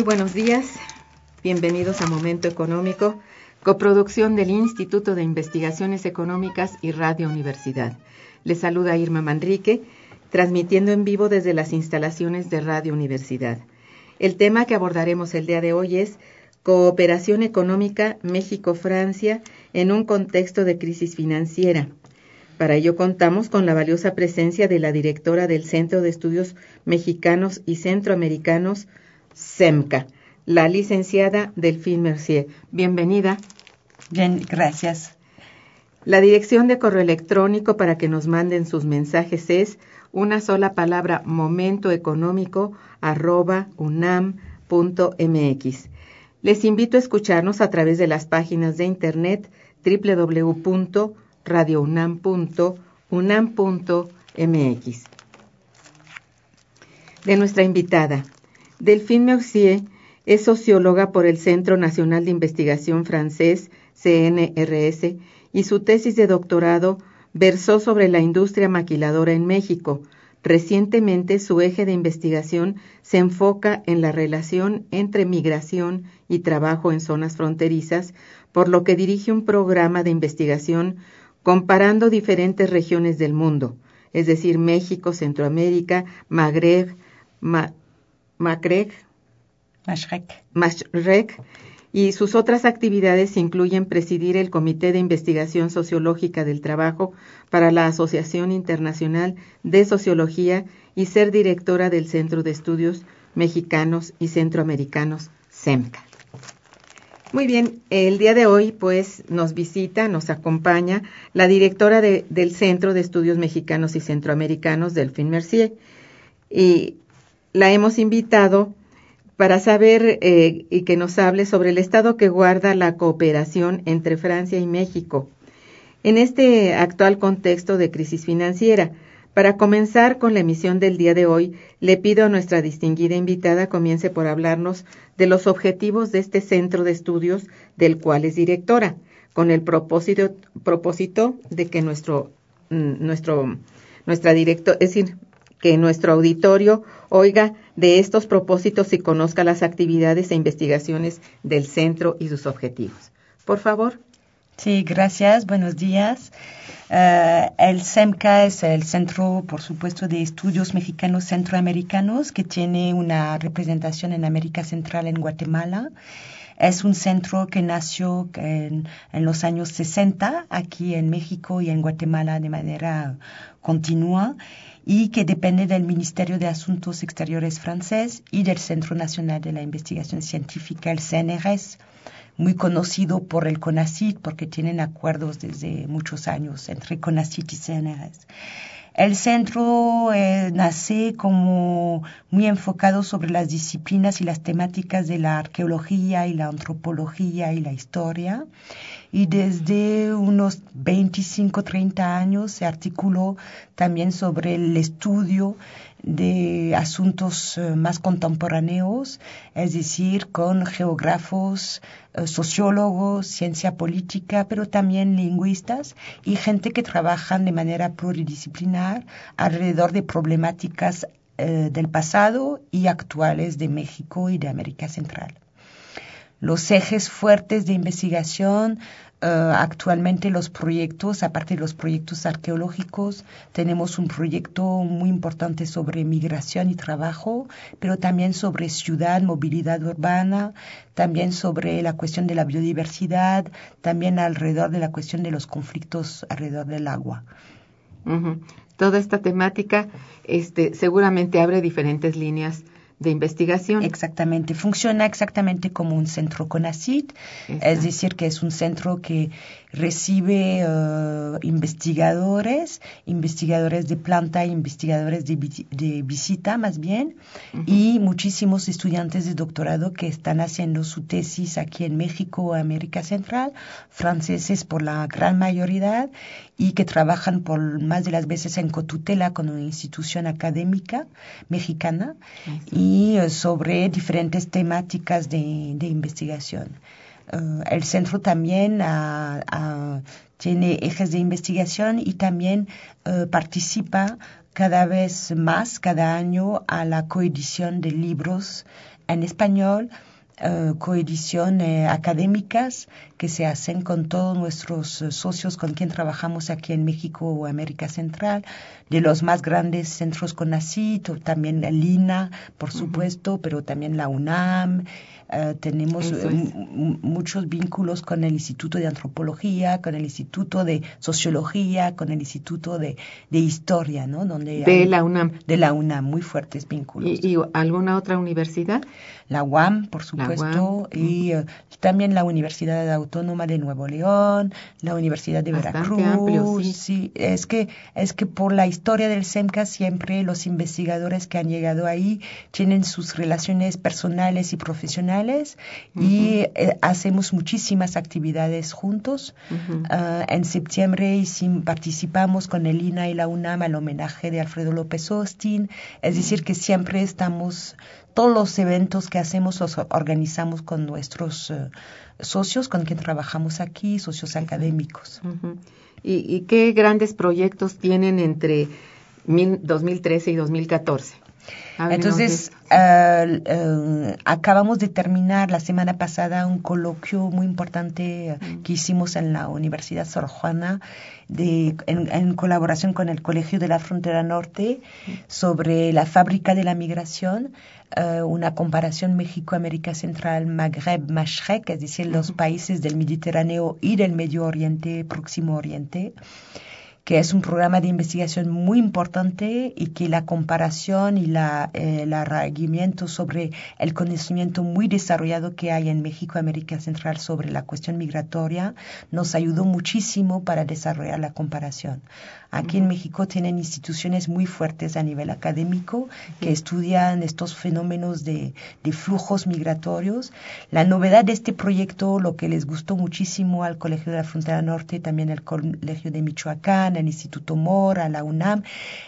Muy buenos días, bienvenidos a Momento Económico, coproducción del Instituto de Investigaciones Económicas y Radio Universidad. Les saluda Irma Manrique, transmitiendo en vivo desde las instalaciones de Radio Universidad. El tema que abordaremos el día de hoy es Cooperación Económica México-Francia en un contexto de crisis financiera. Para ello contamos con la valiosa presencia de la directora del Centro de Estudios Mexicanos y Centroamericanos, SEMCA, la licenciada Delphine Mercier. Bienvenida. Bien, gracias. La dirección de correo electrónico para que nos manden sus mensajes es una sola palabra momentoeconómico arroba unam.mx. Les invito a escucharnos a través de las páginas de internet www.radiounam.unam.mx. De nuestra invitada, Delphine Mercier es socióloga por el Centro Nacional de Investigación francés, CNRS, y su tesis de doctorado versó sobre la industria maquiladora en México. Recientemente su eje de investigación se enfoca en la relación entre migración y trabajo en zonas fronterizas, por lo que dirige un programa de investigación comparando diferentes regiones del mundo, es decir, México, Centroamérica, Magreb, Ma Macrec, Mashrek, y sus otras actividades incluyen presidir el Comité de Investigación Sociológica del Trabajo para la Asociación Internacional de Sociología y ser directora del Centro de Estudios Mexicanos y Centroamericanos, CEMCA. Muy bien, el día de hoy pues nos visita, nos acompaña la directora del Centro de Estudios Mexicanos y Centroamericanos, Delphine Mercier, y la hemos invitado para saber eh, y que nos hable sobre el estado que guarda la cooperación entre Francia y México en este actual contexto de crisis financiera. Para comenzar con la emisión del día de hoy, le pido a nuestra distinguida invitada comience por hablarnos de los objetivos de este centro de estudios del cual es directora, con el propósito, propósito de que nuestro, mm, nuestro, nuestra directora, es decir, que nuestro auditorio oiga de estos propósitos y conozca las actividades e investigaciones del centro y sus objetivos. Por favor. Sí, gracias. Buenos días. Uh, el CEMCA es el Centro, por supuesto, de Estudios Mexicanos Centroamericanos, que tiene una representación en América Central, en Guatemala. Es un centro que nació en, en, los años 60 aquí en México y en Guatemala de manera continua y que depende del Ministerio de Asuntos Exteriores francés y del Centro Nacional de la Investigación Científica, el CNRS, muy conocido por el CONACIT porque tienen acuerdos desde muchos años entre CONACIT y CNRS. El centro eh, nace como muy enfocado sobre las disciplinas y las temáticas de la arqueología y la antropología y la historia y desde unos 25, 30 años se articuló también sobre el estudio de asuntos eh, más contemporáneos, es decir, con geógrafos, eh, sociólogos, ciencia política, pero también lingüistas y gente que trabajan de manera pluridisciplinar alrededor de problemáticas eh, del pasado y actuales de México y de América Central. Los ejes fuertes de investigación eh, actualmente los proyectos, aparte de los proyectos arqueológicos, tenemos un proyecto muy importante sobre migración y trabajo, pero también sobre ciudad, movilidad urbana, también sobre la cuestión de la biodiversidad, también alrededor de la cuestión de los conflictos alrededor del agua. Toda esta temática este, seguramente abre diferentes líneas de investigación. Exactamente, funciona exactamente como un centro CONACIT, es decir, que es un centro que recibe uh, investigadores, investigadores de planta, investigadores de, de visita más bien, y muchísimos estudiantes de doctorado que están haciendo su tesis aquí en México o América Central, franceses por la gran mayoría, y que trabajan por más de las veces en cotutela con una institución académica mexicana y uh, sobre diferentes temáticas de, de investigación. Uh, el centro también uh, uh, tiene ejes de investigación y también participa cada vez más, cada año, a la coedición de libros en español, coedición eh, académicas que se hacen con todos nuestros socios con quien trabajamos aquí en México o América Central, de los más grandes centros con CONACYT, también el INA, por supuesto, pero también la UNAM, Uh, tenemos uh, muchos vínculos con el Instituto de Antropología, con el Instituto de Sociología, con el Instituto de, de Historia, ¿no? Donde de la UNAM. De la UNAM, muy fuertes vínculos. ¿Y, y alguna otra universidad? La UAM, por supuesto, UAM. y uh, también la Universidad Autónoma de Nuevo León, la Universidad de Bastante Veracruz. Amplio, sí. sí. es que es que por la historia del SEMCA siempre los investigadores que han llegado ahí tienen sus relaciones personales y profesionales Uh -huh. y eh, hacemos muchísimas actividades juntos. Uh -huh. uh, en septiembre hicimos, participamos con el INA y la UNAM al homenaje de Alfredo López Austin. Es decir, que siempre estamos, todos los eventos que hacemos los organizamos con nuestros uh, socios con quien trabajamos aquí, socios académicos. ¿Y, ¿Y qué grandes proyectos tienen entre 2013 y 2014? Entonces, uh, uh, acabamos de terminar la semana pasada un coloquio muy importante uh, que hicimos en la Universidad Sor Juana de, en, en, colaboración con el Colegio de la Frontera Norte sobre la fábrica de la migración, una comparación México-América Central, Magreb-Mashrek, es decir, los países del Mediterráneo y del Medio Oriente, Próximo Oriente que es un programa de investigación muy importante y que la comparación y la, eh, el arraigamiento sobre el conocimiento muy desarrollado que hay en México, América Central sobre la cuestión migratoria nos ayudó muchísimo para desarrollar la comparación. Aquí en México tienen instituciones muy fuertes a nivel académico que estudian estos fenómenos de, de, flujos migratorios. La novedad de este proyecto, lo que les gustó muchísimo al Colegio de la Frontera Norte, también al Colegio de Michoacán, al Instituto Mora, a la UNAM,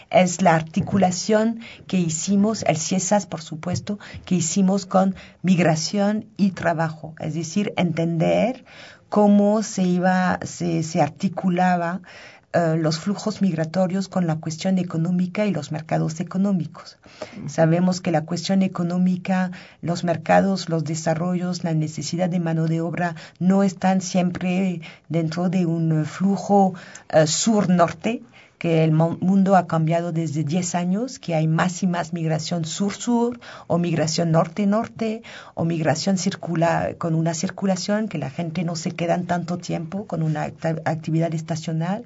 es la articulación que hicimos, el CIESAS, por supuesto, que hicimos con migración y trabajo. Es decir, entender cómo se iba, se, se articulaba Uh, los flujos migratorios con la cuestión económica y los mercados económicos. Sabemos que la cuestión económica, los mercados, los desarrollos, la necesidad de mano de obra no están siempre dentro de un flujo uh, sur-norte, que el mundo ha cambiado desde 10 años, que hay más y más migración sur-sur o migración norte-norte o migración circula con una circulación que la gente no se queda tanto tiempo con una actividad estacional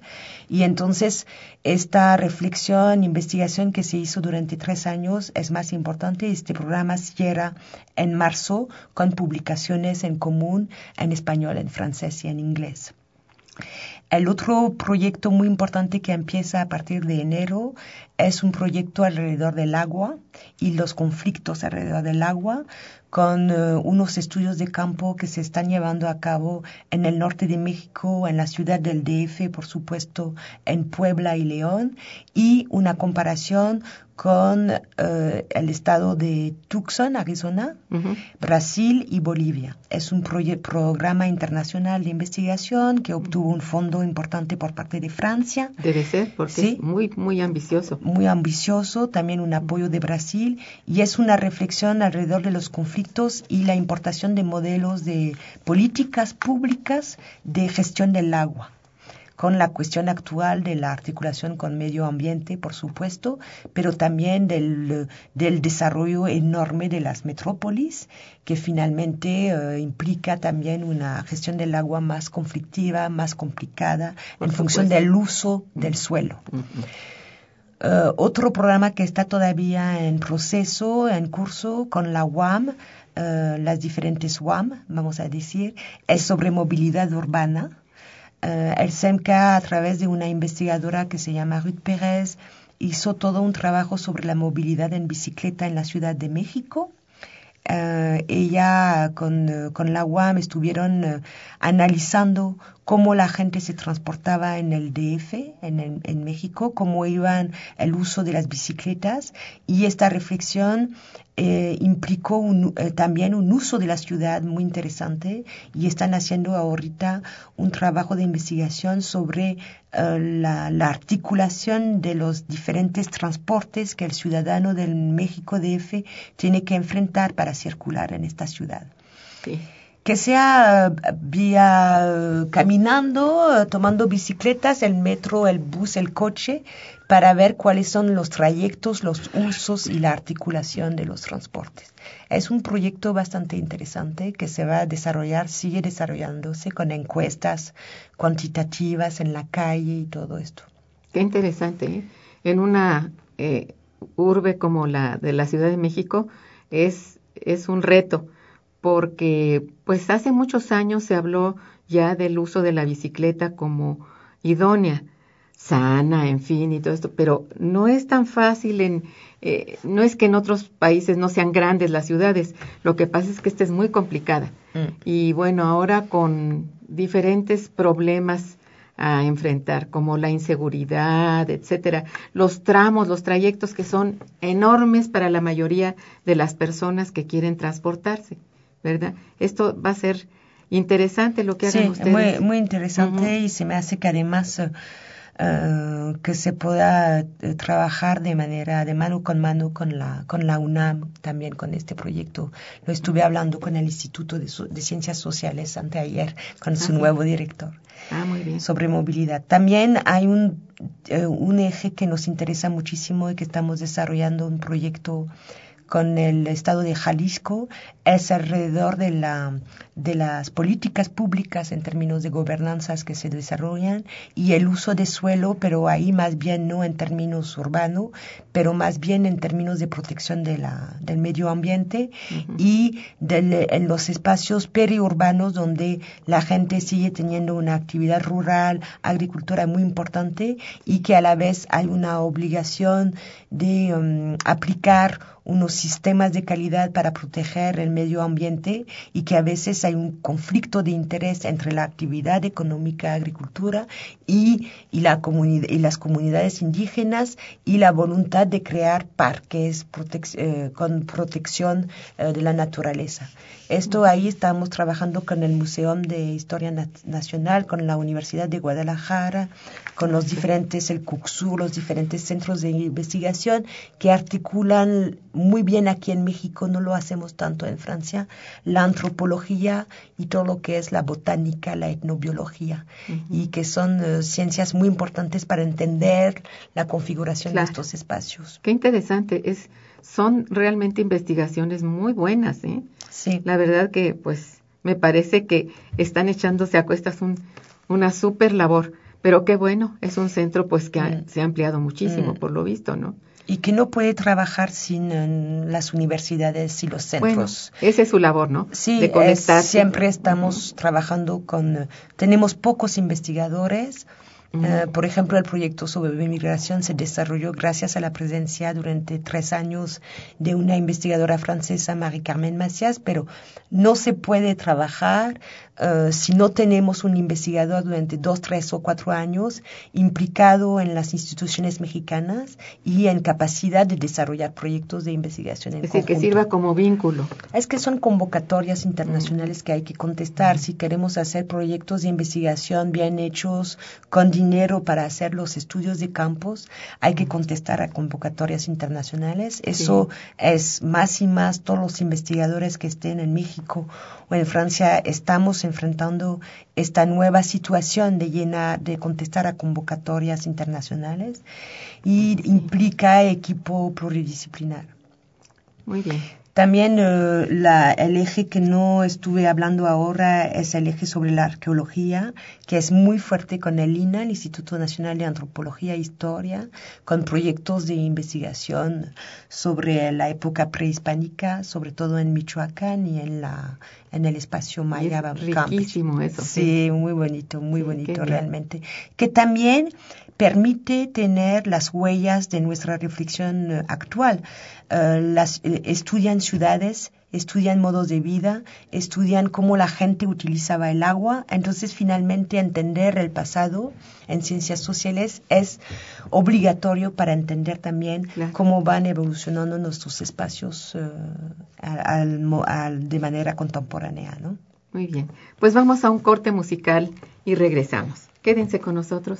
y entonces esta reflexión, investigación que se hizo durante tres años es más importante. Este programa cierra en marzo con publicaciones en común en español, en francés y en inglés. El otro proyecto muy importante que empieza a partir de enero es un proyecto alrededor del agua y los conflictos alrededor del agua con eh, unos estudios de campo que se están llevando a cabo en el norte de México, en la ciudad del DF, por supuesto, en Puebla y León, y una comparación con eh, el estado de Tucson, Arizona, Brasil y Bolivia. Es un programa internacional de investigación que obtuvo un fondo importante por parte de Francia. Debe ser, porque es muy, muy ambicioso. Muy ambicioso, también un apoyo de Brasil, y es una reflexión alrededor de los conflictos y la importación de modelos de políticas públicas de gestión del agua con la cuestión actual de la articulación con medio ambiente, por supuesto, pero también del, del desarrollo enorme de las metrópolis, que finalmente eh, implica también una gestión del agua más conflictiva, más complicada, en función del uso del suelo. Eh, otro programa que está todavía en proceso, en curso con la UAM, eh, las diferentes UAM, vamos a decir, es sobre movilidad urbana el SEMCA, a través de una investigadora que se llama Ruth Pérez, hizo todo un trabajo sobre la movilidad en bicicleta en la Ciudad de México. Eh, ella con, con, la UAM estuvieron eh, analizando cómo la gente se transportaba en el DF, en, en, México, cómo iban el uso de las bicicletas y esta reflexión eh, implicó eh, también un uso de la ciudad muy interesante y están haciendo ahorita un trabajo de investigación sobre eh, la, articulación de los diferentes transportes que el ciudadano del México DF tiene que enfrentar para circular en esta ciudad. Que sea vía caminando, tomando bicicletas, el metro, el bus, el coche, para ver cuáles son los trayectos, los usos y la articulación de los transportes. Es un proyecto bastante interesante que se va a desarrollar, sigue desarrollándose con encuestas cuantitativas en la calle y todo esto. Qué interesante. ¿eh? En una eh, urbe como la de la Ciudad de México es, es un reto porque pues hace muchos años se habló ya del uso de la bicicleta como idónea sana, en fin, y todo esto, pero no es tan fácil en, eh, no es que en otros países no sean grandes las ciudades, lo que pasa es que esta es muy complicada. Mm. Y bueno, ahora con diferentes problemas a enfrentar, como la inseguridad, etcétera, los tramos, los trayectos que son enormes para la mayoría de las personas que quieren transportarse, ¿verdad? Esto va a ser interesante lo que hagan ustedes. Muy, muy interesante y se me hace que además eh, que se pueda eh, trabajar de manera de mano con mano con la con la UNAM también con este proyecto lo estuve hablando con el Instituto de, Ciencias Sociales anteayer con su nuevo director ah, muy bien. sobre movilidad también hay un eh, un eje que nos interesa muchísimo y que estamos desarrollando un proyecto con el Estado de Jalisco es alrededor de, la, de las políticas públicas en términos de gobernanzas que se desarrollan y el uso de suelo, pero ahí más bien no en términos urbanos, pero más bien en términos de protección de la, del medio ambiente y en los espacios periurbanos donde la gente sigue teniendo una actividad rural, agricultura muy importante y que a la vez hay una obligación de um, aplicar unos sistemas de calidad para proteger el medio ambiente y que a veces hay un conflicto de interés entre la actividad económica, agricultura y, y, y las comunidades indígenas y la voluntad de crear parques eh, con protección eh, de la naturaleza. Esto ahí estamos trabajando con el Museo de Historia Nacional, con la Universidad de Guadalajara, con los diferentes, el CUCSUR, los diferentes centros de investigación que articulan muy bien aquí en México, no lo hacemos tanto en Francia, la antropología y todo lo que es la botánica, la etnobiología, y que son eh, ciencias muy importantes para entender la configuración de estos espacios. Qué interesante, es, son realmente investigaciones muy buenas, ¿eh? Sí. La verdad que, pues, me parece que están echándose a cuestas un, una súper labor. Pero qué bueno, es un centro pues que se ha ampliado muchísimo, mm. por lo visto, ¿no? y que no puede trabajar sin las universidades y los centros. Bueno, esa es su labor, ¿no? Sí, de conectar. siempre estamos trabajando con, tenemos pocos investigadores, Uh, por ejemplo, el proyecto sobre inmigración se desarrolló gracias a la presencia durante tres años de una investigadora francesa, Marie-Carmen Macias, pero no se puede trabajar uh, si no tenemos un investigador durante dos, tres o cuatro años implicado en las instituciones mexicanas y en capacidad de desarrollar proyectos de investigación en Es decir, que sirva como vínculo. Es que son convocatorias internacionales que hay que contestar. Si queremos hacer proyectos de investigación bien hechos, con dinero para hacer los estudios de campos, hay que contestar a convocatorias internacionales. Eso es más y más todos los investigadores que estén en México o en Francia. Estamos enfrentando esta nueva situación de llena de contestar a convocatorias internacionales y implica equipo pluridisciplinar. Muy bien. También uh, la, el eje que no estuve hablando ahora es el eje sobre la arqueología, que es muy fuerte con el INA, el Instituto Nacional de Antropología e Historia, con proyectos de investigación sobre la época prehispánica, sobre todo en Michoacán y en la en el espacio maya. Es riquísimo eso. Sí, sí, muy bonito, muy sí, bonito realmente. Que también permite tener las huellas de nuestra reflexión actual. Uh, las, eh, estudian ciudades, estudian modos de vida, estudian cómo la gente utilizaba el agua. Entonces, finalmente, entender el pasado en ciencias sociales es obligatorio para entender también Claro. cómo van evolucionando nuestros espacios uh, al, al, de manera contemporánea, ¿no? Muy bien. Pues vamos a un corte musical y regresamos. Quédense con nosotros.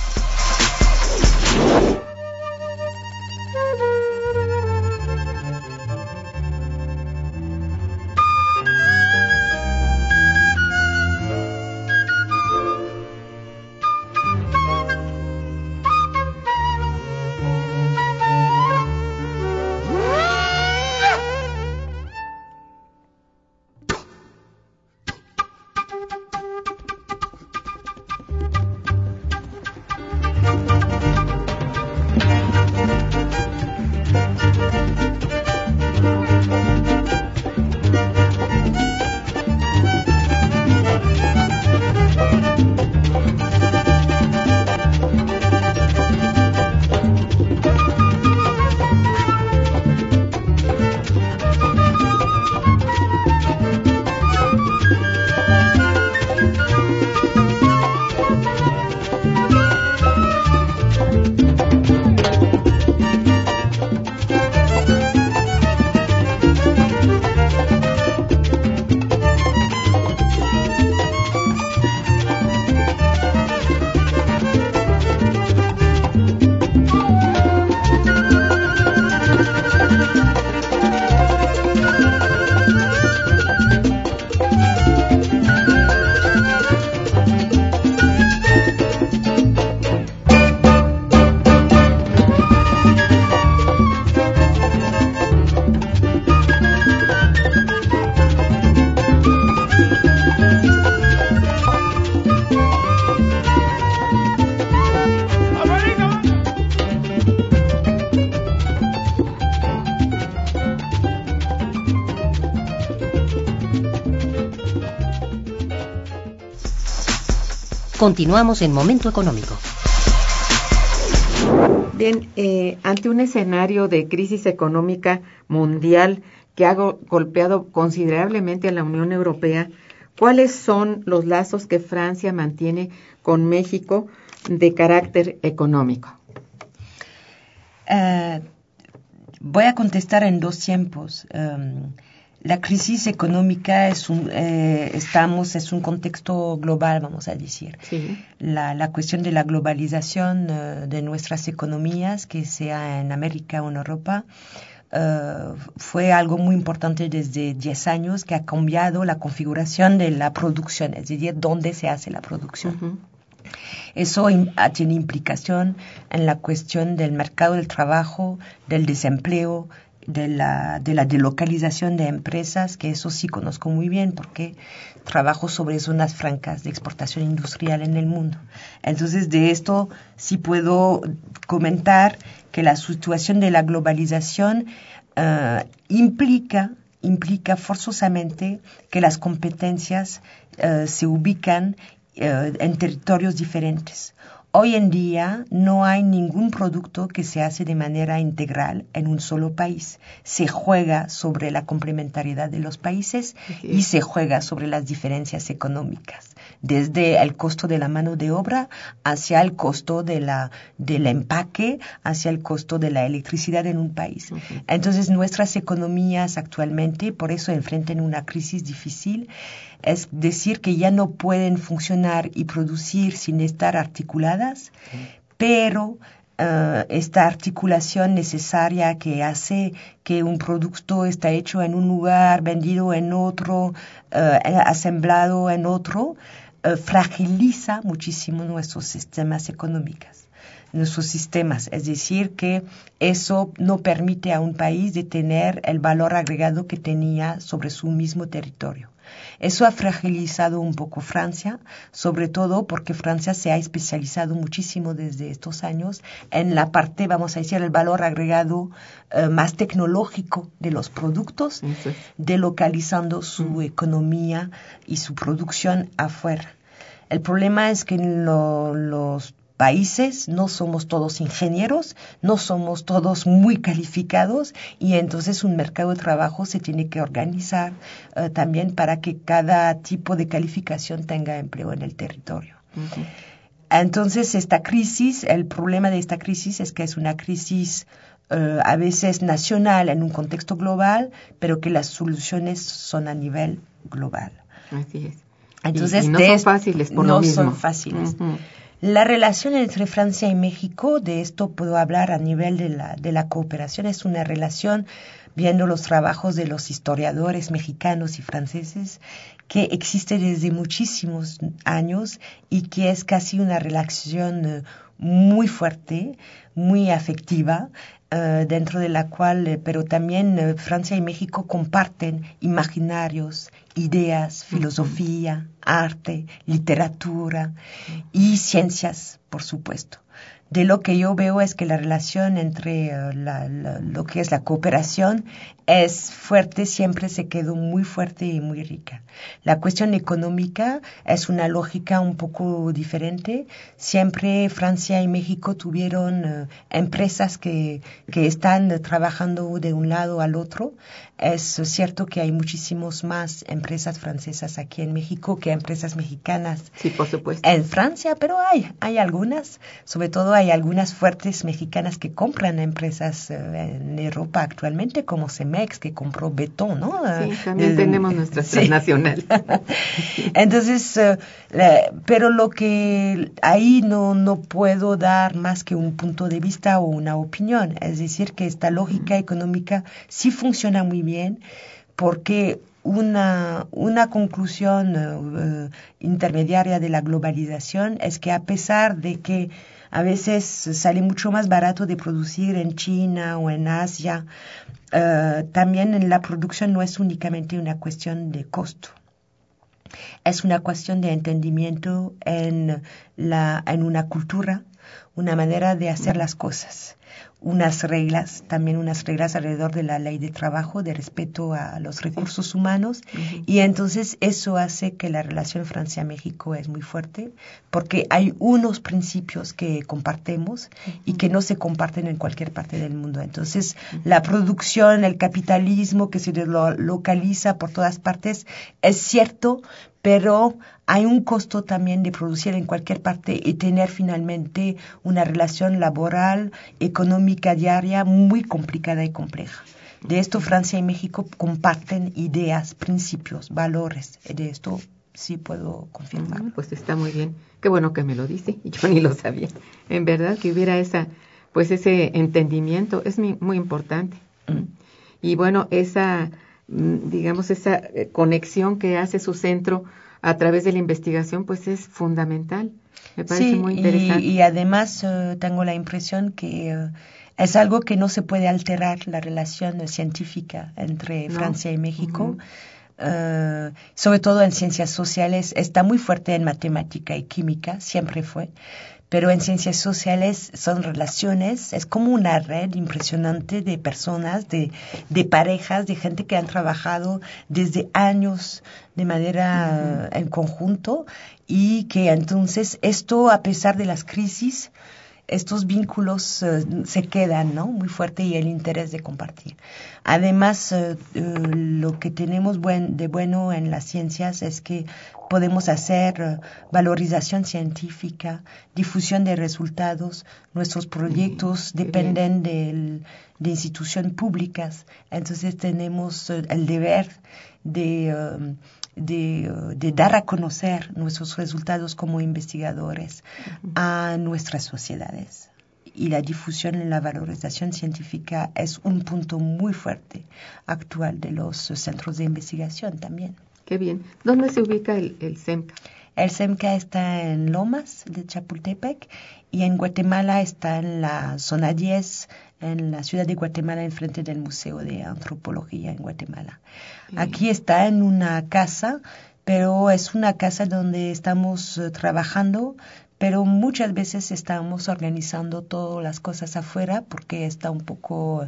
Continuamos en Momento Económico. Bien, eh, ante un escenario de crisis económica mundial que ha go golpeado considerablemente a la Unión Europea, ¿cuáles son los lazos que Francia mantiene con México de carácter económico? Uh, voy a contestar en dos tiempos. Um, la crisis económica es un, eh, estamos, es un contexto global, vamos a decir. Sí. La, la, cuestión de la globalización uh, de nuestras economías, que sea en América o en Europa, uh, fue algo muy importante desde 10 años que ha cambiado la configuración de la producción, es decir, dónde se hace la producción. Uh -huh. Eso in, tiene implicación en la cuestión del mercado del trabajo, del desempleo, de la, de la delocalización de empresas, que eso sí conozco muy bien porque trabajo sobre zonas francas de exportación industrial en el mundo. Entonces, de esto sí puedo comentar que la situación de la globalización eh, implica, implica forzosamente que las competencias eh, se ubican eh, en territorios diferentes. Hoy en día no hay ningún producto que se hace de manera integral en un solo país. Se juega sobre la complementariedad de los países y se juega sobre las diferencias económicas, desde el costo de la mano de obra hacia el costo de la, del empaque, hacia el costo de la electricidad en un país. Entonces nuestras economías actualmente por eso enfrentan una crisis difícil es decir, que ya no pueden funcionar y producir sin estar articuladas, pero eh, esta articulación necesaria que hace que un producto está hecho en un lugar, vendido en otro, eh, asemblado en otro, eh, fragiliza muchísimo nuestros sistemas económicos nuestros sistemas, es decir, que eso no permite a un país de tener el valor agregado que tenía sobre su mismo territorio. Eso ha fragilizado un poco Francia, sobre todo porque Francia se ha especializado muchísimo desde estos años en la parte, vamos a decir, el valor agregado eh, más tecnológico de los productos, delocalizando su mm. economía y su producción afuera. El problema es que los países, no somos todos ingenieros, no somos todos muy calificados y entonces un mercado de trabajo se tiene que organizar eh, también para que cada tipo de calificación tenga empleo en el territorio. Entonces, esta crisis, el problema de esta crisis es que es una crisis eh, a veces nacional en un contexto global, pero que las soluciones son a nivel global. Así es. Entonces, no son fáciles por no lo mismo. son fáciles. La relación entre Francia y México, de esto puedo hablar a nivel de la, de la cooperación, es una relación, viendo los trabajos de los historiadores mexicanos y franceses, que existe desde muchísimos años y que es casi una relación eh, muy fuerte, muy afectiva, eh, dentro de la cual, eh, pero también Francia y México comparten imaginarios, ideas, filosofía, arte, literatura y ciencias, por supuesto de lo que yo veo es que la relación entre eh, lo que es la cooperación es fuerte, siempre se quedó muy fuerte y muy rica. La cuestión económica es una lógica un poco diferente. Siempre Francia y México tuvieron eh, empresas que, que están trabajando de un lado al otro. Es cierto que hay muchísimos más empresas francesas aquí en México que empresas mexicanas. Sí, por supuesto. En Francia, pero hay, hay algunas, sobre todo hay algunas fuertes mexicanas que compran empresas eh, en Europa actualmente, como Cemex, que compró Betón, ¿no? Sí, también tenemos nuestra transnacional. Entonces, eh, pero lo que ahí no, no puedo dar más que un punto de vista o una opinión. Es decir, que esta lógica económica sí funciona muy bien porque una, una conclusión eh, intermediaria de la globalización es que a pesar de que a veces sale mucho más barato de producir en China o en Asia. Eh, también la producción no es únicamente una cuestión de costo. Es una cuestión de entendimiento en, la, en una cultura, una manera de hacer las cosas unas reglas, también unas reglas alrededor de la ley de trabajo, de respeto a los recursos humanos, y entonces eso hace que la relación Francia-México es muy fuerte, porque hay unos principios que compartemos y que no se comparten en cualquier parte del mundo. Entonces, la producción, el capitalismo que se localiza por todas partes, es cierto, pero hay un costo también de producir en cualquier parte y tener finalmente una relación laboral, económica diaria muy complicada y compleja. De esto Francia y México comparten ideas, principios, valores. De esto sí puedo confirmar. Ah, pues está muy bien. Qué bueno que me lo dice. Yo ni lo sabía. En verdad que hubiera esa, pues ese entendimiento es muy, importante. Mm. Y bueno, esa digamos, esa eh, conexión que hace su centro a través de la investigación, pues es fundamental. Me parece muy interesante. Y, y además eh, tengo la impresión que eh, Es algo que no se puede alterar la relación científica entre No. Francia y México. Sobre todo en ciencias sociales, está muy fuerte en matemática y química, siempre fue, pero en ciencias sociales son relaciones, es como una red impresionante de personas, de, de parejas, de gente que han trabajado desde años de manera en conjunto y que entonces esto, a pesar de las crisis, estos vínculos eh, se quedan, ¿no? Muy fuerte y el interés de compartir. Además, eh, eh, lo que tenemos buen- de bueno en las ciencias es que podemos hacer valorización científica, difusión de resultados. Nuestros proyectos dependen del- de instituciones públicas. Entonces tenemos el deber de, de, eh, de dar a conocer nuestros resultados como investigadores a nuestras sociedades. Y la difusión y la valorización científica es un punto muy fuerte actual de los centros de investigación también. Qué bien. ¿Dónde se ubica el, el CEMCA? El CEMCA está en Lomas de Chapultepec y en Guatemala está en la zona 10, en la ciudad de Guatemala, enfrente del Museo de Antropología en Guatemala. Aquí está en una casa, pero es una casa donde estamos eh, trabajando, pero muchas veces estamos organizando todas las cosas afuera porque está un poco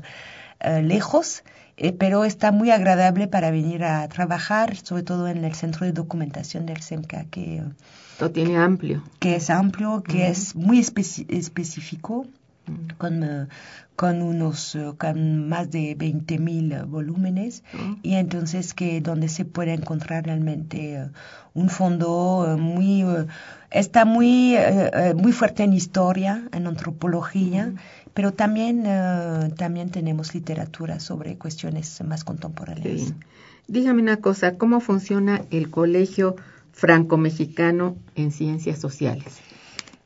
eh, lejos, eh, pero está muy agradable para venir a trabajar, sobre todo en el centro de documentación del CEMCA, que, Lo tiene amplio. que es amplio, que es muy específico, Mm. con, con unos, eh, con más de 20.000 volúmenes Oh. y entonces que donde se puede encontrar realmente eh, un fondo eh, muy está muy muy fuerte en historia en antropología pero también también tenemos literatura sobre cuestiones más contemporáneas. Dígame una cosa, ¿cómo funciona el Colegio Franco-Mexicano en Ciencias Sociales?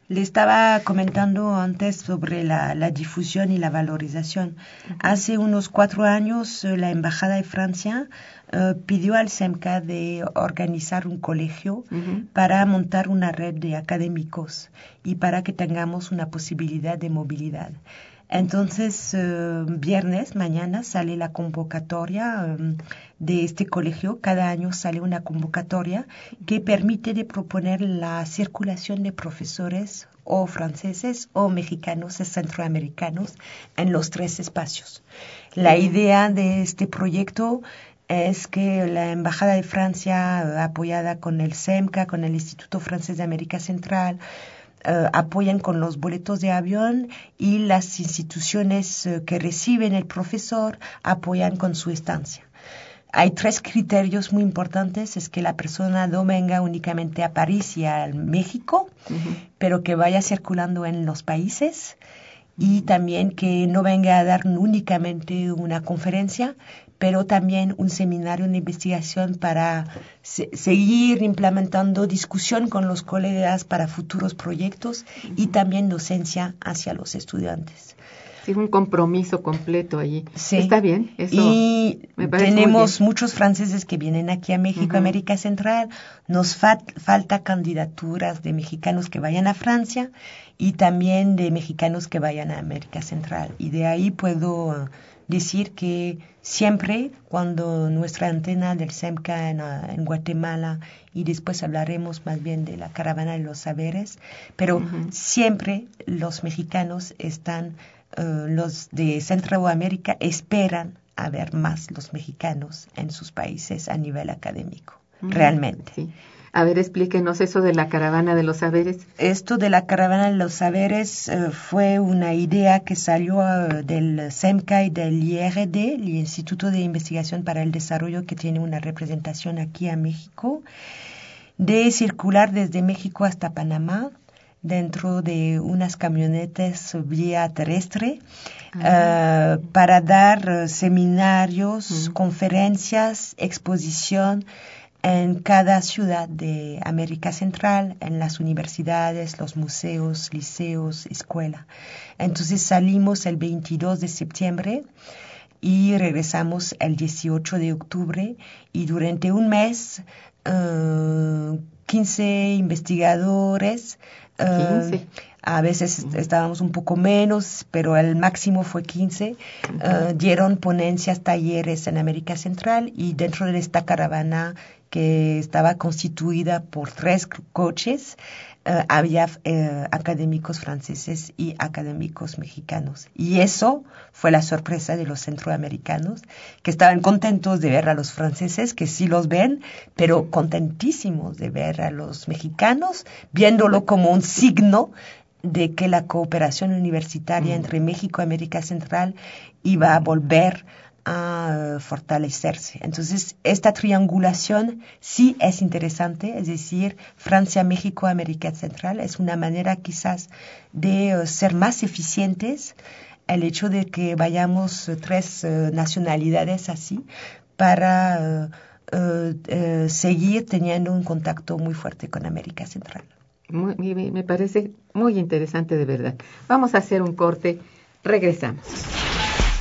Le estaba comentando antes sobre la, la difusión y la valorización. Hace unos cuatro años eh, la Embajada de Francia eh, pidió al CEMCA de organizar un colegio para montar una red de académicos y para que tengamos una posibilidad de movilidad. Entonces, eh, viernes, mañana, sale la convocatoria eh, de este colegio. Cada año sale una convocatoria que permite de proponer la circulación de profesores o franceses o mexicanos o centroamericanos en los tres espacios. La idea de este proyecto es que la Embajada de Francia, apoyada con el CEMCA, con el Instituto Francés de América Central, eh, apoyan con los boletos de avión y las instituciones eh, que reciben el profesor apoyan con su estancia. Hay tres criterios muy importantes, es que la persona no venga únicamente a París y a México, pero que vaya circulando en los países y también que no venga a dar únicamente una conferencia, pero también un seminario de investigación para se- seguir implementando discusión con los colegas para futuros proyectos y también docencia hacia los estudiantes. Sí, un compromiso completo allí. Sí. Está bien, eso y me parece muy tenemos bien. muchos franceses que vienen aquí a México. América Central. Nos fa- falta candidaturas de mexicanos que vayan a Francia y también de mexicanos que vayan a América Central. Y de ahí puedo decir que siempre cuando nuestra antena del SEMCA en, en Guatemala y después hablaremos más bien de la caravana de los saberes, pero siempre los mexicanos están, eh, los de Centroamérica esperan a ver más los mexicanos en sus países a nivel académico, Mm, realmente. Sí. A ver, explíquenos eso de la caravana de los saberes. Esto de la caravana de los saberes eh, fue una idea que salió eh, del SEMCA y del IRD, el Instituto de Investigación para el Desarrollo, que tiene una representación aquí a México, de circular desde México hasta Panamá dentro de unas camionetas vía terrestre eh, para dar seminarios, conferencias, exposición en cada ciudad de América Central, en las universidades, los museos, liceos, escuela. Entonces salimos el 22 de septiembre y regresamos el 18 de octubre y durante un mes eh, 15 investigadores eh, 15. a veces estábamos un poco menos, pero el máximo fue 15. Eh, dieron ponencias, talleres en América Central y dentro de esta caravana que estaba constituida por tres coches, eh, había eh, académicos franceses y académicos mexicanos. Y eso fue la sorpresa de los centroamericanos, que estaban contentos de ver a los franceses, que sí los ven, pero contentísimos de ver a los mexicanos, viéndolo como un signo de que la cooperación universitaria mm. entre México y América Central iba a volver a fortalecerse. Entonces, esta triangulación sí es interesante, es decir, Francia, México, América Central, es una manera quizás de eh, ser más eficientes el hecho de que vayamos eh, tres eh, nacionalidades así para seguir teniendo un contacto muy fuerte con América Central. me parece muy interesante de verdad. Vamos a hacer un corte. Regresamos.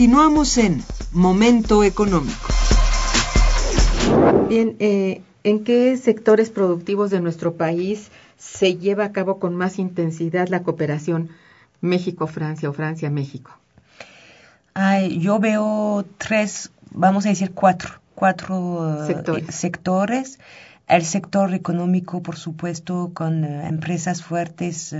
Continuamos en Momento Económico. Bien, eh, ¿en qué sectores productivos de nuestro país se lleva a cabo con más intensidad la cooperación México-Francia o Francia-México? yo veo tres, vamos a decir cuatro, cuatro eh, sectores. El sector económico, por supuesto, con eh, empresas fuertes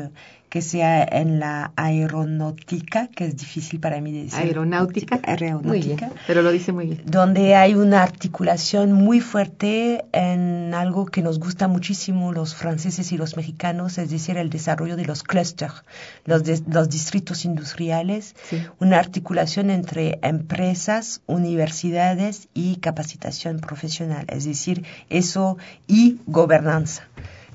que sea en la aeronáutica, que es difícil para mí decir. Aeronáutica. Aeronáutica. pero lo dice muy bien. Donde hay una articulación muy fuerte en algo que nos gusta muchísimo los franceses y los mexicanos, es decir, el desarrollo de los clusters, los, los distritos industriales, una articulación entre empresas, universidades y capacitación profesional, es decir, eso y gobernanza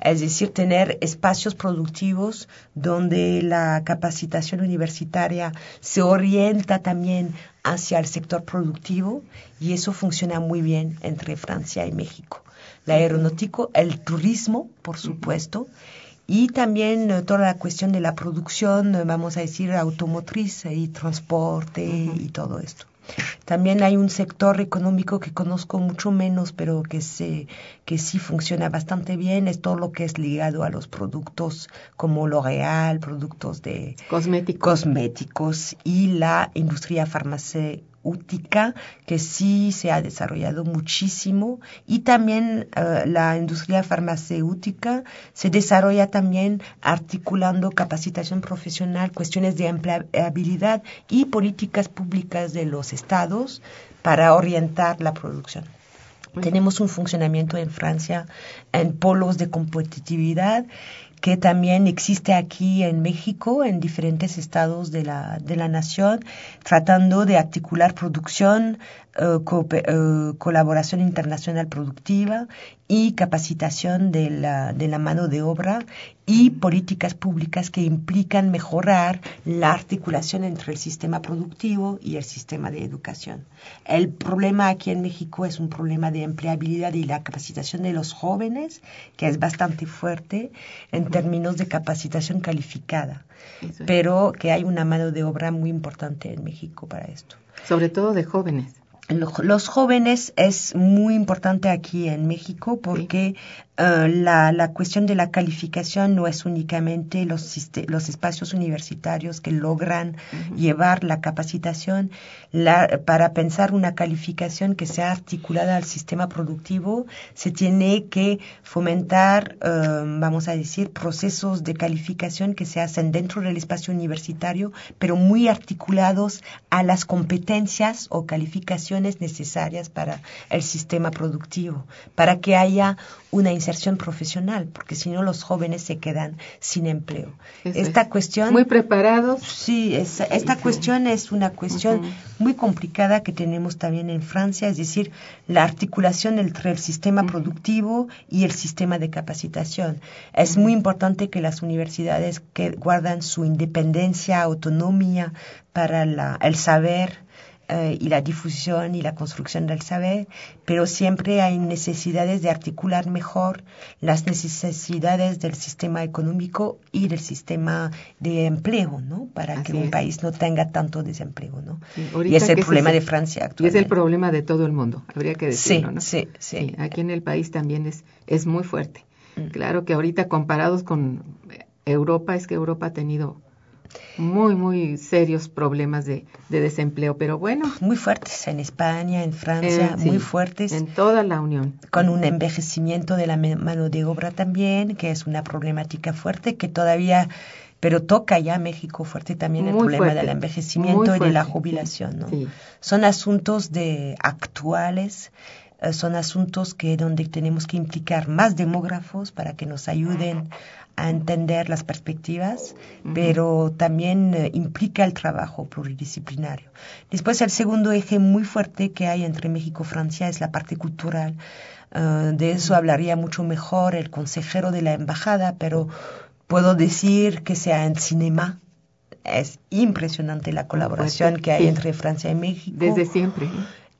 es decir, tener espacios productivos donde la capacitación universitaria se orienta también hacia el sector productivo y eso funciona muy bien entre Francia y México. La aeronáutico, el turismo, por supuesto, y también eh, toda la cuestión de la producción, eh, vamos a decir, automotriz y transporte y todo esto. También hay un sector económico que conozco mucho menos, pero que, se, que sí funciona bastante bien, es todo lo que es ligado a los productos como L'Oréal, productos de cosméticos. y la industria farmacéutica que sí se ha desarrollado muchísimo y también eh, la industria farmacéutica se desarrolla también articulando capacitación profesional, cuestiones de empleabilidad y políticas públicas de los estados para orientar la producción. Tenemos un funcionamiento en Francia en polos de competitividad que también existe aquí en México, en diferentes estados de la, de la nación, tratando de articular producción, eh, eh, colaboración internacional productiva y capacitación de la, de la mano de obra y políticas públicas que implican mejorar la articulación entre el sistema productivo y el sistema de educación. El problema aquí en México es un problema de empleabilidad y la capacitación de los jóvenes, que es bastante fuerte términos de capacitación calificada, pero que hay una mano de obra muy importante en México para esto. Sobre todo de jóvenes. Los jóvenes es muy importante aquí en México porque eh, la, la, cuestión de la calificación no es únicamente los, los espacios universitarios que logran llevar la capacitación. La, para pensar una calificación que sea articulada al sistema productivo, se tiene que fomentar, eh, vamos a decir, procesos de calificación que se hacen dentro del espacio universitario, pero muy articulados a las competencias o calificaciones necesarias para el sistema productivo, para que haya una inserción profesional, porque si no los jóvenes se quedan sin empleo. esta cuestión... Muy preparados. Sí, esta cuestión es una cuestión muy complicada que tenemos también en Francia, es decir, la articulación entre el sistema productivo y el sistema de capacitación. Es muy importante que las universidades que guardan su independencia, autonomía para el saber, eh, y la difusión y la construcción del saber, pero siempre hay necesidades de articular mejor las necesidades del sistema económico y del sistema de empleo, ¿no? Para que un país no tenga tanto desempleo, ¿no? y es el problema de Francia actualmente. Y es el problema de todo el mundo, habría que decirlo, ¿no? Sí, sí, Aquí en el país también es, es muy fuerte. Mm. Claro que ahorita comparados con Europa, es que Europa ha tenido muy, muy serios problemas de, desempleo, pero bueno. Muy fuertes en España, en Francia, muy fuertes. En toda la Unión. Con un envejecimiento de la mano de obra también, que es una problemática fuerte que todavía pero toca ya México fuerte también el problema del envejecimiento y de la jubilación, ¿no? Son asuntos de actuales, eh, son asuntos que donde tenemos que implicar más demógrafos para que nos ayuden a entender las perspectivas, pero también eh, implica el trabajo pluridisciplinario. Después, el segundo eje muy fuerte que hay entre México y Francia es la parte cultural. Eh, de eso hablaría mucho mejor el consejero de la embajada, pero puedo decir que sea en cinema. Es impresionante la colaboración que hay entre Francia y México. Desde siempre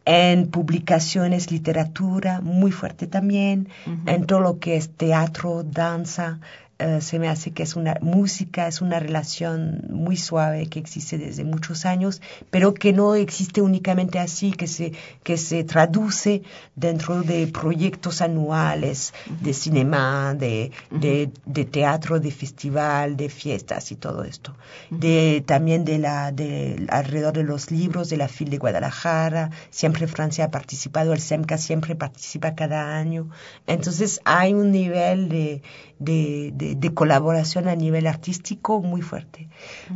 en publicaciones, literatura, muy fuerte también, en todo lo que es teatro, danza, eh, se me hace que es una música, es una relación muy suave que existe desde muchos años, pero que no existe únicamente así, que se, que se traduce dentro de proyectos anuales de cinema, de, de, teatro, de festival, de fiestas y todo esto. de, también de la, de, alrededor de los libros de la FIL de Guadalajara, siempre Francia ha participado, el SEMCA siempre participa cada año. Entonces hay un nivel de, de, de, colaboración a nivel artístico muy fuerte.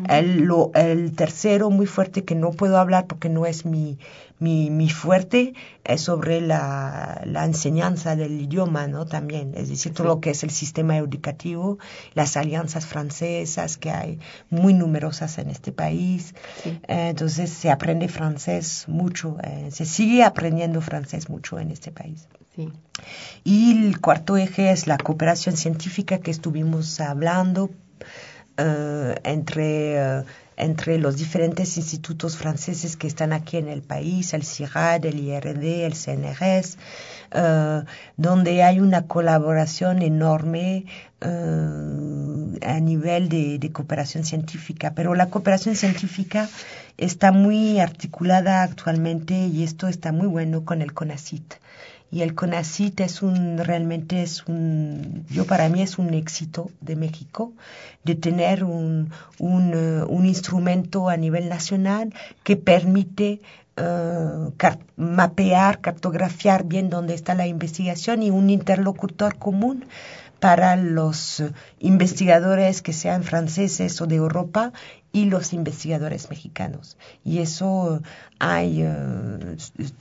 el, lo, el, tercero muy fuerte que no puedo hablar porque no es mi, mi, mi fuerte es sobre la, la, enseñanza del idioma, ¿no? También, es decir, todo lo que es el sistema educativo, las alianzas francesas que hay muy numerosas en este país. entonces se aprende francés mucho, eh, se sigue aprendiendo francés mucho en este país. Y el cuarto eje es la cooperación científica que estuvimos hablando eh, entre, eh, entre los diferentes institutos franceses que están aquí en el país, el CIRAD, el IRD, el CNRS, eh, donde hay una colaboración enorme a nivel de, de, cooperación científica. Pero la cooperación científica está muy articulada actualmente y esto está muy bueno con el CONACIT y el CONACIT es un, realmente es un, yo para mí es un éxito de México de tener un, un, eh, un instrumento a nivel nacional que permite uh, mapear, cartografiar bien dónde está la investigación y un interlocutor común para los eh, investigadores que sean franceses o de Europa y los investigadores mexicanos. Y eso hay, eh,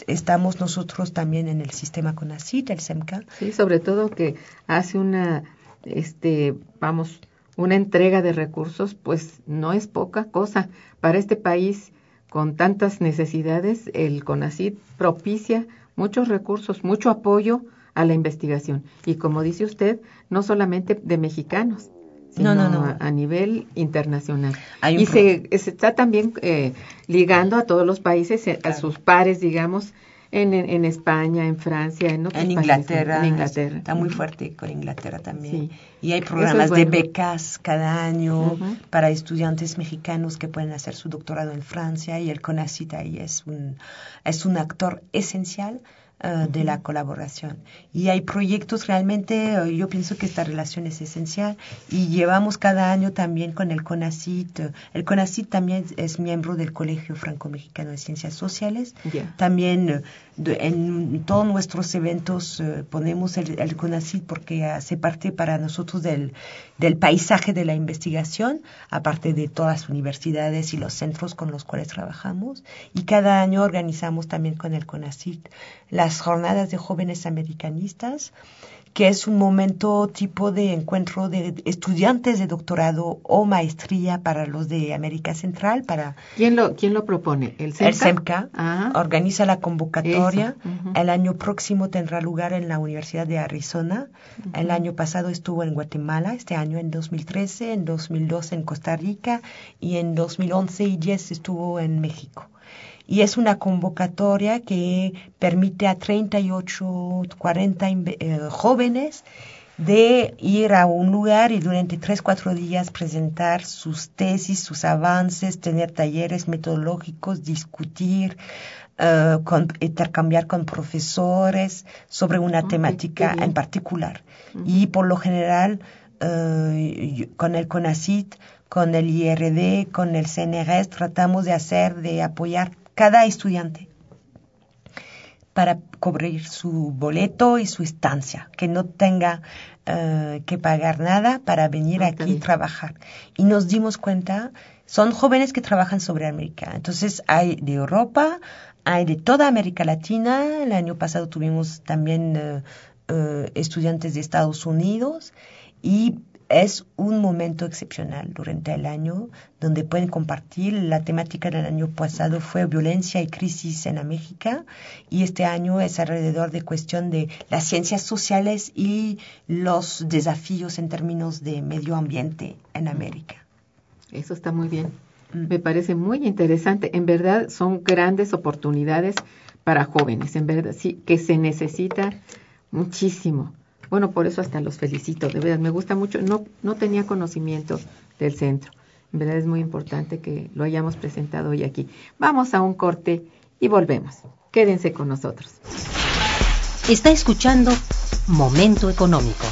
estamos nosotros también en el sistema CONACYT, el SEMCA. Sí, sobre todo que hace una, este, vamos, una entrega de recursos, pues no es poca cosa. Para este país con tantas necesidades, el CONACYT propicia muchos recursos, mucho apoyo a la investigación. Y como dice usted, no solamente de mexicanos, sino No, no, no. A, nivel internacional. Y se, se está también eh, ligando a todos los países, eh, a sus pares, digamos, en, en, España, en Francia, en otros En países, Inglaterra, en Inglaterra. está muy fuerte con Inglaterra también. Sí. Y hay programas es bueno. de becas cada año para estudiantes mexicanos que pueden hacer su doctorado en Francia y el CONACYT ahí es un, es un actor esencial eh, de la colaboración. Y hay proyectos realmente, eh, yo pienso que esta relación es esencial y llevamos cada año también con el CONACYT. eh, El CONACYT también es miembro del Colegio Franco-Mexicano de Ciencias Sociales. También eh, en todos nuestros eventos ponemos el, el CONACYT porque hace parte para nosotros del, del paisaje de la investigación, aparte de todas las universidades y los centros con los cuales trabajamos. Y cada año organizamos también con el CONACYT las jornadas de jóvenes americanistas que es un momento tipo de encuentro de estudiantes de doctorado o maestría para los de América Central, para ¿Quién lo, quién lo propone? ¿El SEMCA? el SEMCA Ah, organiza la convocatoria. El año próximo tendrá lugar en la Universidad de Arizona. El año pasado estuvo en Guatemala, este año en 2013, en 2012 en Costa Rica y en 2011 y 10 estuvo en México. Y es una convocatoria que permite a 38, 40 inve- eh, jóvenes de ir a un lugar y durante tres, cuatro días presentar sus tesis, sus avances, tener talleres metodológicos, discutir, con- intercambiar con profesores sobre una Ah, temática en particular. Y por lo general, yo- con el CONACIT, con el IRD, con el CNRS, tratamos de hacer, de apoyar cada estudiante para cubrir su boleto y su estancia, que no tenga eh, que pagar nada para venir aquí a trabajar. Y nos dimos cuenta, son jóvenes que trabajan sobre América. Entonces hay de Europa, hay de toda América Latina. El año pasado tuvimos también eh, estudiantes de Estados Unidos y es un momento excepcional durante el año donde pueden compartir. La temática del año pasado fue violencia y crisis en América y este año es alrededor de cuestión de las ciencias sociales y los desafíos en términos de medio ambiente en América. eso está muy bien. Mm. Me parece muy interesante. En verdad son grandes oportunidades para jóvenes. En verdad, sí, que se necesita muchísimo. Bueno, por eso hasta los felicito. De verdad, me gusta mucho. No, no tenía conocimiento del centro. En verdad es muy importante que lo hayamos presentado hoy aquí. Vamos a un corte y volvemos. Quédense con nosotros. Está escuchando Momento Económico.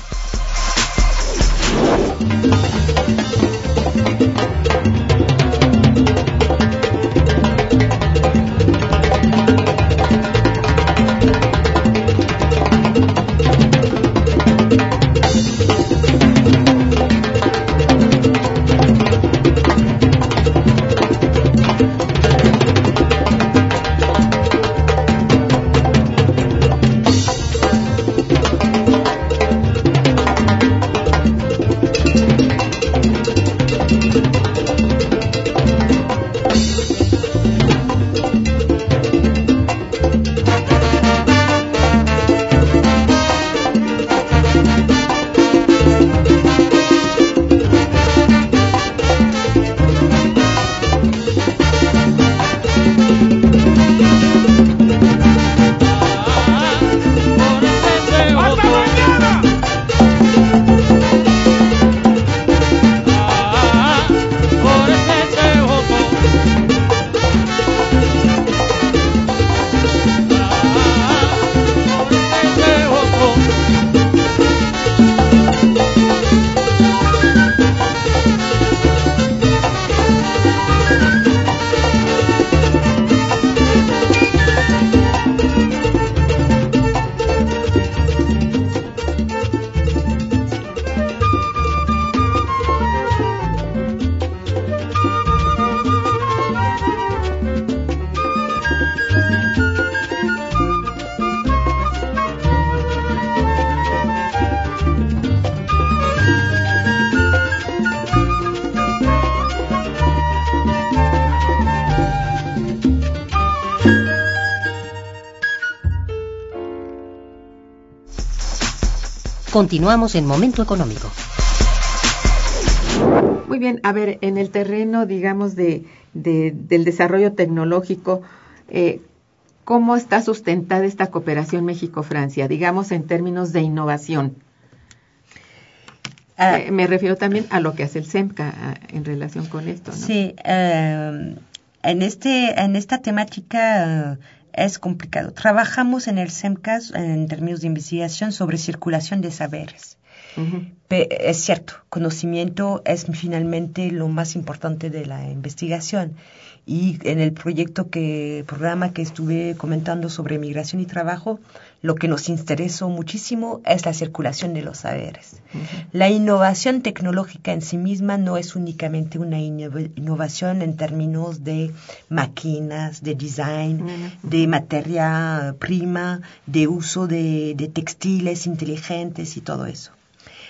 Continuamos en Momento Económico. Muy bien, a ver, en el terreno, digamos, de, del desarrollo tecnológico, eh, ¿cómo está sustentada esta cooperación México-Francia, digamos, en términos de innovación? Ah. Eh, me refiero también a lo que hace el SEMCA en relación con esto. ¿no? Sí, eh, en, este, en esta temática es complicado. Trabajamos en el SEMCA en términos de investigación sobre circulación de saberes. Es cierto, conocimiento es finalmente lo más importante de la investigación. Y en el proyecto que, programa que estuve comentando sobre migración y trabajo, lo que nos interesó muchísimo es la circulación de los saberes. La innovación tecnológica en sí misma no es únicamente una innovación en términos de máquinas, de design, de materia prima, de uso de textiles inteligentes y todo eso.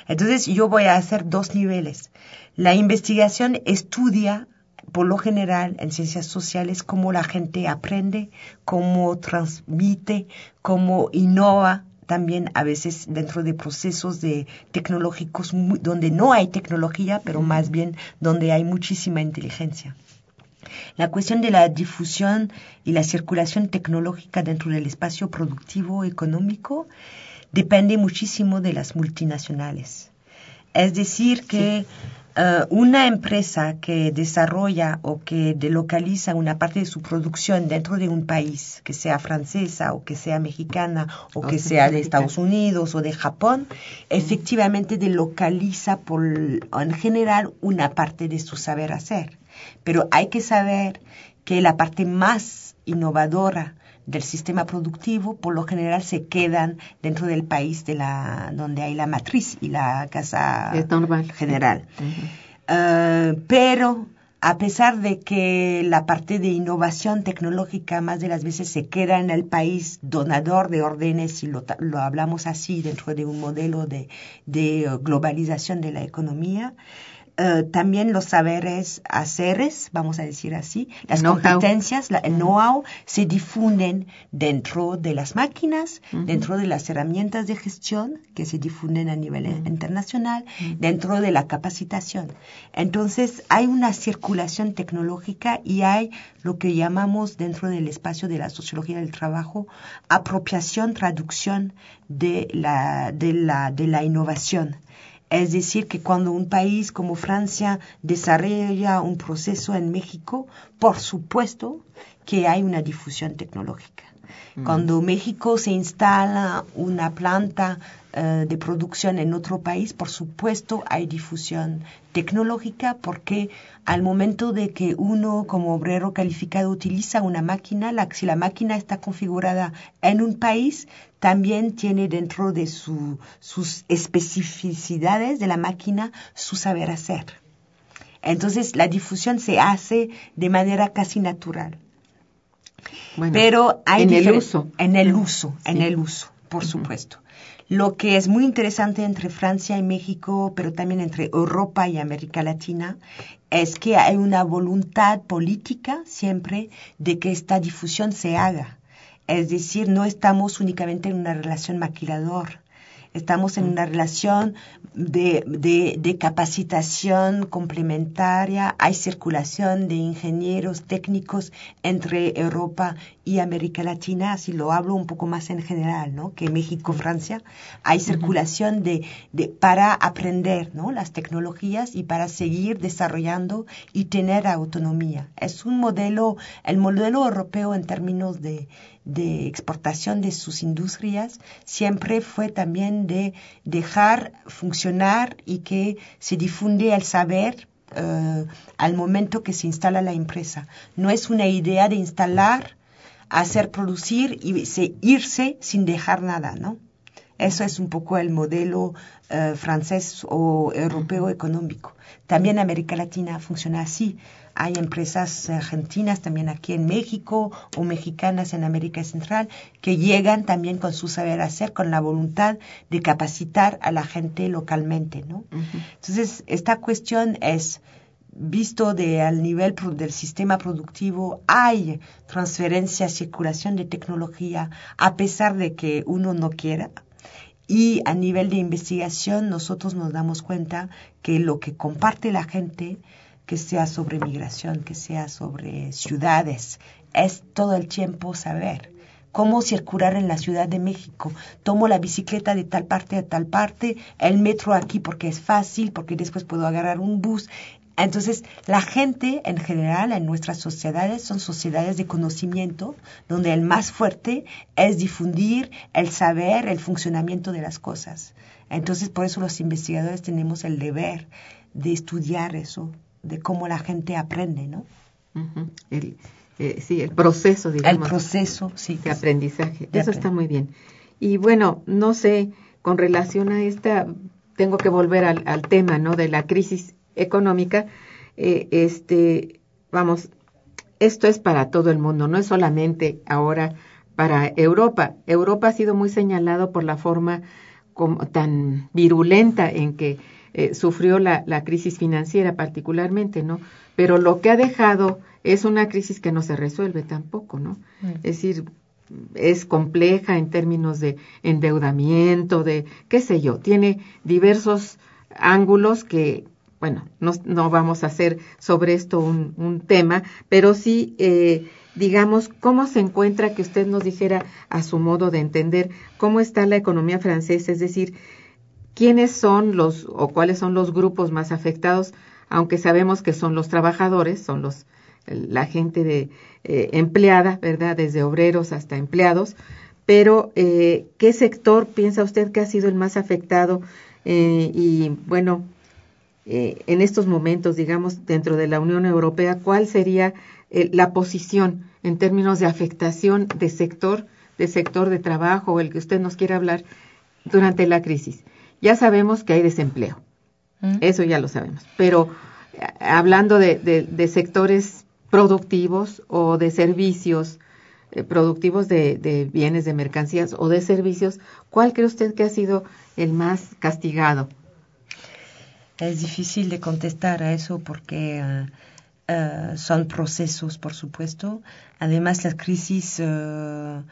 Entonces yo voy a hacer dos niveles. La investigación estudia por lo general en ciencias sociales cómo la gente aprende, cómo transmite, cómo innova también a veces dentro de procesos de tecnológicos donde no hay tecnología, pero más bien donde hay muchísima inteligencia. La cuestión de la difusión y la circulación tecnológica dentro del espacio productivo económico depende muchísimo de las multinacionales. Es decir, que eh, una empresa que desarrolla o que delocaliza una parte de su producción dentro de un país, que sea francesa o que sea mexicana o que sea de Estados Unidos o de Japón, efectivamente delocaliza por, en general una parte de su saber hacer. Pero hay que saber que la parte más innovadora del sistema productivo por lo general se quedan dentro del país de la donde hay la matriz y la casa general. Eh, pero a pesar de que la parte de innovación tecnológica más de las veces se queda en el país donador de órdenes, y lo, lo hablamos así dentro de un modelo de, de globalización de la economía, eh, también los saberes haceres, vamos a decir así, las competencias, el know-how se difunden dentro de las máquinas, dentro de las herramientas de gestión que se difunden a nivel internacional, dentro de la capacitación. Entonces hay una circulación tecnológica y hay lo que llamamos dentro del espacio de la sociología del trabajo apropiación, traducción de la, de la, de la innovación es decir, que cuando un país como Francia desarrolla un proceso en México, por supuesto que hay una difusión tecnológica. Mm. Cuando México se instala una planta eh, de producción en otro país, por supuesto hay difusión tecnológica porque al momento de que uno como obrero calificado utiliza una máquina, si la máquina está configurada en un país, también tiene dentro de sus especificidades de la máquina su saber hacer. Entonces la difusión se hace de manera casi natural. Pero hay en el uso. En el uso, en el uso, por supuesto. Lo que es muy interesante entre Francia y México, pero también entre Europa y América Latina, es que hay una voluntad política siempre de que esta difusión se haga. Es decir, no estamos únicamente en una relación maquilador, Estamos en una relación de, de, capacitación complementaria, hay circulación de ingenieros técnicos entre Europa y América Latina, así lo hablo un poco más en general, ¿no? Que México, Francia, hay circulación de, de, para aprender, ¿no? Las tecnologías y para seguir desarrollando y tener autonomía. Es un modelo, el modelo europeo en términos de, de exportación de sus industrias siempre fue también de dejar funcionar y que se difunde el saber eh, al momento que se instala la empresa. No es una idea de instalar, hacer producir y irse sin dejar nada, ¿no? Eso es un poco el modelo eh, francés o europeo económico. También América Latina funciona así. Hay empresas argentinas también aquí en México o mexicanas en América Central que llegan también con su saber hacer, con la voluntad de capacitar a la gente localmente, ¿no? Entonces, esta cuestión es visto de al nivel del sistema productivo hay transferencia, circulación de tecnología a pesar de que uno no quiera Y a nivel de investigación, nosotros nos damos cuenta que lo que comparte la gente, que sea sobre migración, que sea sobre ciudades, es todo el tiempo saber cómo circular en la Ciudad de México. Tomo la bicicleta de tal parte a tal parte, el metro aquí porque es fácil, porque después puedo agarrar un bus. Entonces, la gente en general en nuestras sociedades son sociedades de conocimiento, donde el más fuerte es difundir el saber, el funcionamiento de las cosas. Entonces, por eso los investigadores tenemos el deber de estudiar eso, de cómo la gente aprende, ¿no? el, eh, sí, el proceso, digamos. El proceso, sí. De aprendizaje. eso está muy bien. Y bueno, no sé, con relación a esta, tengo que volver al, al tema, ¿no? De la crisis económica, eh, este, vamos, esto es para todo el mundo, no es solamente ahora para Europa. Europa ha sido muy señalado por la forma como, tan virulenta en que eh, sufrió la, la, crisis financiera particularmente, ¿no? Pero lo que ha dejado es una crisis que no se resuelve tampoco, ¿no? Mm. Es decir, es compleja en términos de endeudamiento, de qué sé yo, tiene diversos ángulos que bueno, no, no, vamos a hacer sobre esto un, un tema, pero sí, eh, digamos, cómo se encuentra, que usted nos dijera a su modo de entender cómo está la economía francesa, es decir, quiénes son los o cuáles son los grupos más afectados, aunque sabemos que son los trabajadores, son los la gente de eh, empleada, ¿verdad? Desde obreros hasta empleados, pero eh, ¿qué sector piensa usted que ha sido el más afectado? Eh, y bueno, eh, en estos momentos, digamos, dentro de la Unión Europea, cuál sería eh, la posición en términos de afectación de sector, de sector de trabajo, o el que usted nos quiera hablar durante la crisis. Ya sabemos que hay desempleo, mm. eso ya lo sabemos, pero eh, hablando de, de, sectores productivos o de servicios, productivos de, de, bienes, de mercancías o de servicios, ¿cuál cree usted que ha sido el más castigado es difícil de contestar a eso porque uh, uh, son procesos, por supuesto. Además, las crisis, uh,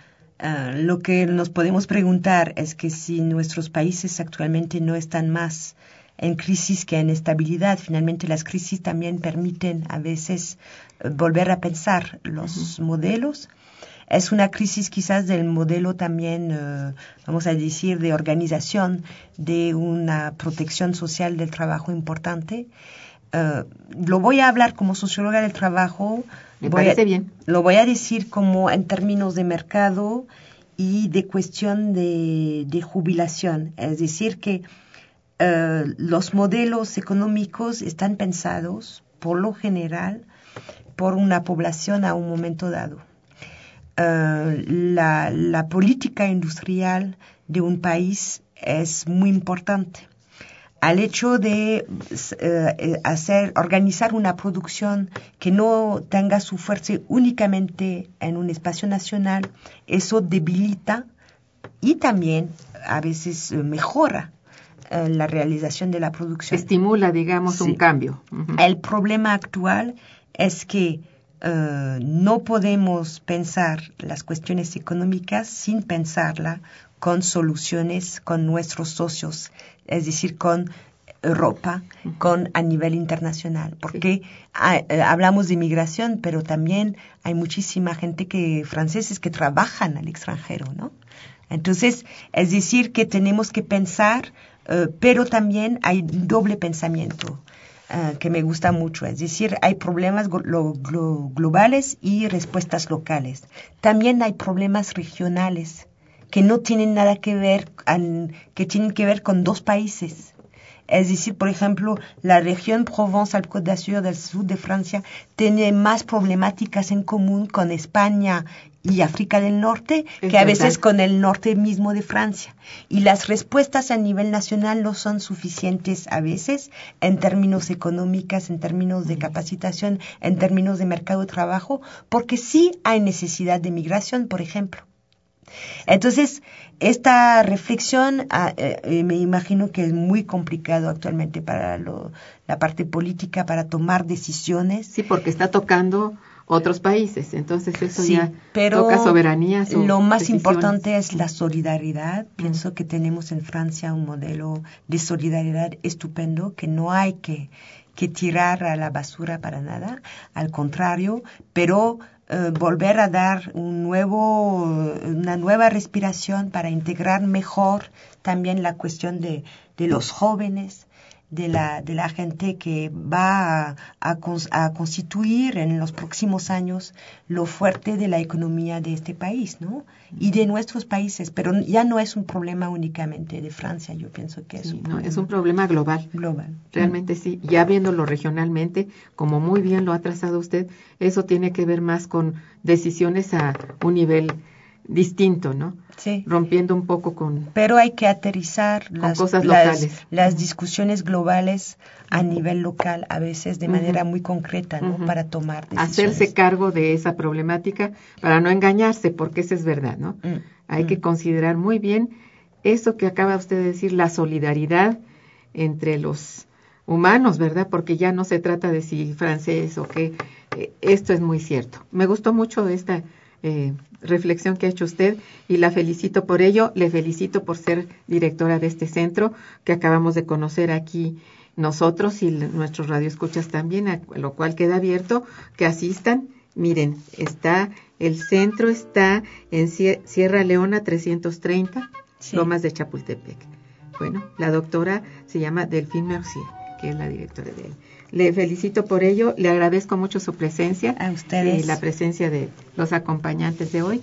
lo que nos podemos preguntar es que si nuestros países actualmente no están más en crisis que en estabilidad, finalmente las crisis también permiten a veces volver a pensar los modelos es una crisis quizás del modelo también, eh, vamos a decir, de organización de una protección social del trabajo importante. Uh, lo voy a hablar como socióloga del trabajo. Me parece bien. Lo voy a decir como en términos de mercado y de cuestión de, de jubilación. Es decir, que uh, los modelos económicos están pensados, por lo general, por una población a un momento dado. Eh, la, la, política industrial de un país es muy importante. Al hecho de eh, hacer, organizar una producción que no tenga su fuerza únicamente en un espacio nacional, eso debilita y también a veces mejora eh, la realización de la producción. Estimula, digamos, un cambio. El problema actual es que eh, no podemos pensar las cuestiones económicas sin pensarla con soluciones con nuestros socios, es decir, con Europa, con a nivel internacional, porque eh, hablamos de inmigración, pero también hay muchísima gente que franceses que trabajan al extranjero, ¿no? Entonces, es decir, que tenemos que pensar, eh, pero también hay doble pensamiento. Ah, que me gusta mucho. Es decir, hay problemas globales y respuestas locales. También hay problemas regionales que no tienen nada que ver, que tienen que ver con dos países. Es decir, por ejemplo, la región Provence-Alpes d'Azur del sur de Francia tiene más problemáticas en común con España y África del Norte que a veces con el norte mismo de Francia. Y las respuestas a nivel nacional no son suficientes a veces en términos económicos, en términos de capacitación, en términos de mercado de trabajo, porque sí hay necesidad de migración, por ejemplo. Entonces, esta reflexión ah, eh, eh, me imagino que es muy complicado actualmente para la parte política, para tomar decisiones. Sí, porque está tocando otros países. Entonces eso Sí, ya pero toca soberanía. lo más decisiones. importante es la solidaridad. Pienso que tenemos en Francia un modelo de solidaridad estupendo que no hay que, que tirar a la basura para nada, al contrario, pero eh, volver a dar un nuevo, una nueva respiración para integrar mejor también la cuestión de, de los jóvenes, de la, de la gente que va a, a cons- a constituir en los próximos años lo fuerte de la economía de este país, ¿no? Y de nuestros países, pero ya no es un problema únicamente de Francia, yo pienso que es Sí, un no, problema es un problema global. global. Realmente sí, ya viéndolo regionalmente, como muy bien lo ha trazado usted, eso tiene que ver más con decisiones a un nivel distinto, ¿no? Sí. Rompiendo un poco con... Pero hay que aterrizar las, cosas locales. las discusiones globales a nivel local, a veces de manera muy concreta, ¿no? Para tomar decisiones. Hacerse cargo de esa problemática para no engañarse, porque eso es verdad, ¿no? Mm, Hay mm. que considerar muy bien eso que acaba usted de decir, la solidaridad entre los humanos, ¿verdad? Porque ya no se trata de si francés o qué. Eh, esto es muy cierto. Me gustó mucho esta eh, reflexión que ha hecho usted y la felicito por ello. Le felicito por ser directora de este centro que acabamos de conocer aquí nosotros y nuestros radioescuchas también, a lo cual queda abierto que asistan. Miren, está el centro está en Sierra Leona 330, Sí. Lomas de Chapultepec. Bueno, la doctora se llama Delphine Mercier, que es la directora de él. Le felicito por ello, le agradezco mucho su presencia A ustedes. y la presencia de los acompañantes de hoy,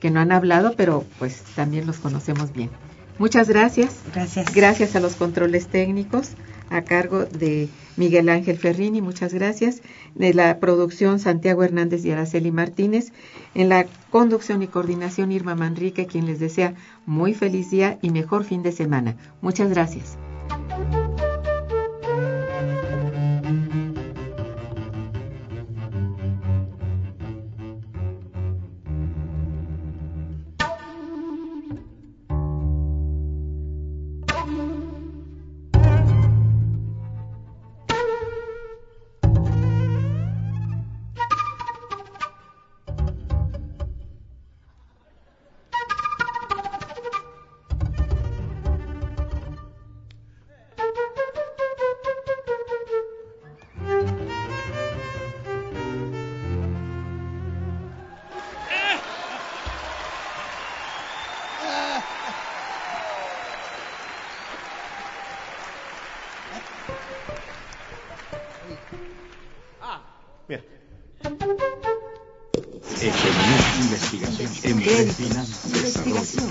que no han hablado, pero pues también los conocemos bien. Muchas gracias. Gracias. Gracias a los controles técnicos a cargo de Miguel Ángel Ferrini, muchas gracias. De la producción Santiago Hernández y Araceli Martínez. En la conducción y coordinación Irma Manrique, quien les desea muy feliz día y mejor fin de semana. Muchas gracias.